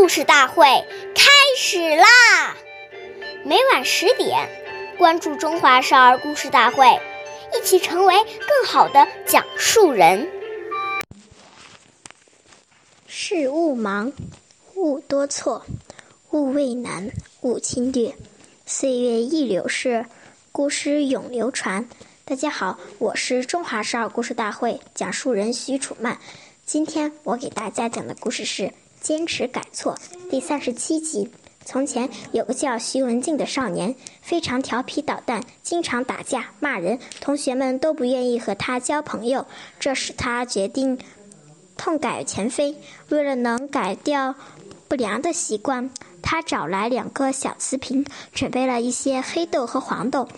故事大会开始啦！每晚十点，关注《中华少儿故事大会》，一起成为更好的讲述人。事勿忙，勿多错，勿畏难，勿轻略。岁月易流逝，故事永流传。大家好，我是中华少儿故事大会讲述人许楚曼。今天我给大家讲的故事是《坚持改错》第三十七集。从前有个叫徐文静的少年，非常调皮捣蛋，经常打架骂人，同学们都不愿意和他交朋友，这使他决定痛改前非。为了能改掉不良的习惯，他找来两个小瓷瓶，准备了一些黑豆和黄豆。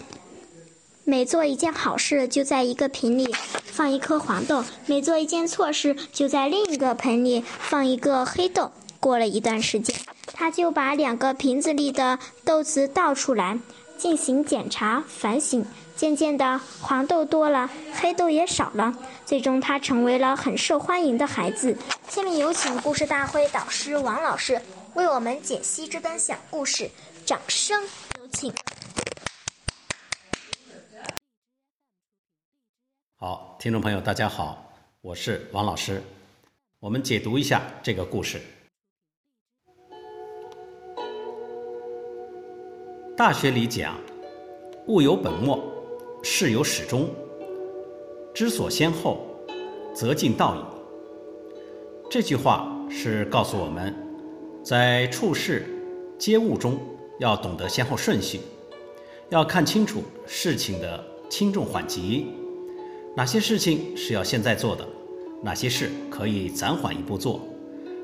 每做一件好事，就在一个瓶里放一颗黄豆；每做一件错事，就在另一个盆里放一个黑豆。过了一段时间，他就把两个瓶子里的豆子倒出来，进行检查反省。渐渐的，黄豆多了，黑豆也少了。最终，他成为了很受欢迎的孩子。下面有请故事大会导师王老师为我们解析这段小故事，掌声有请。好，听众朋友，大家好，我是王老师。我们解读一下这个故事。大学里讲“物有本末，事有始终，知所先后，则近道矣”。这句话是告诉我们，在处事接物中要懂得先后顺序，要看清楚事情的轻重缓急。哪些事情是要现在做的？哪些事可以暂缓一步做？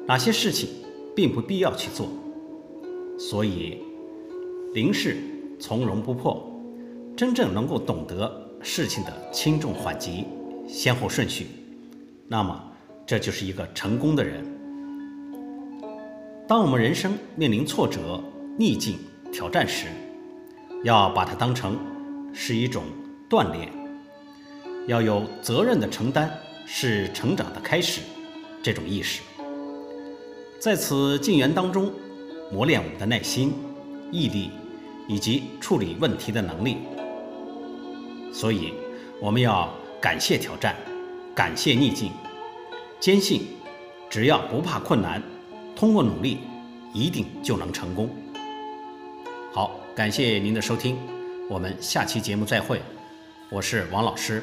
哪些事情并不必要去做？所以，临事从容不迫，真正能够懂得事情的轻重缓急、先后顺序，那么这就是一个成功的人。当我们人生面临挫折、逆境、挑战时，要把它当成是一种锻炼。要有责任的承担是成长的开始，这种意识，在此进园当中磨练我们的耐心、毅力以及处理问题的能力。所以，我们要感谢挑战，感谢逆境，坚信只要不怕困难，通过努力一定就能成功。好，感谢您的收听，我们下期节目再会，我是王老师。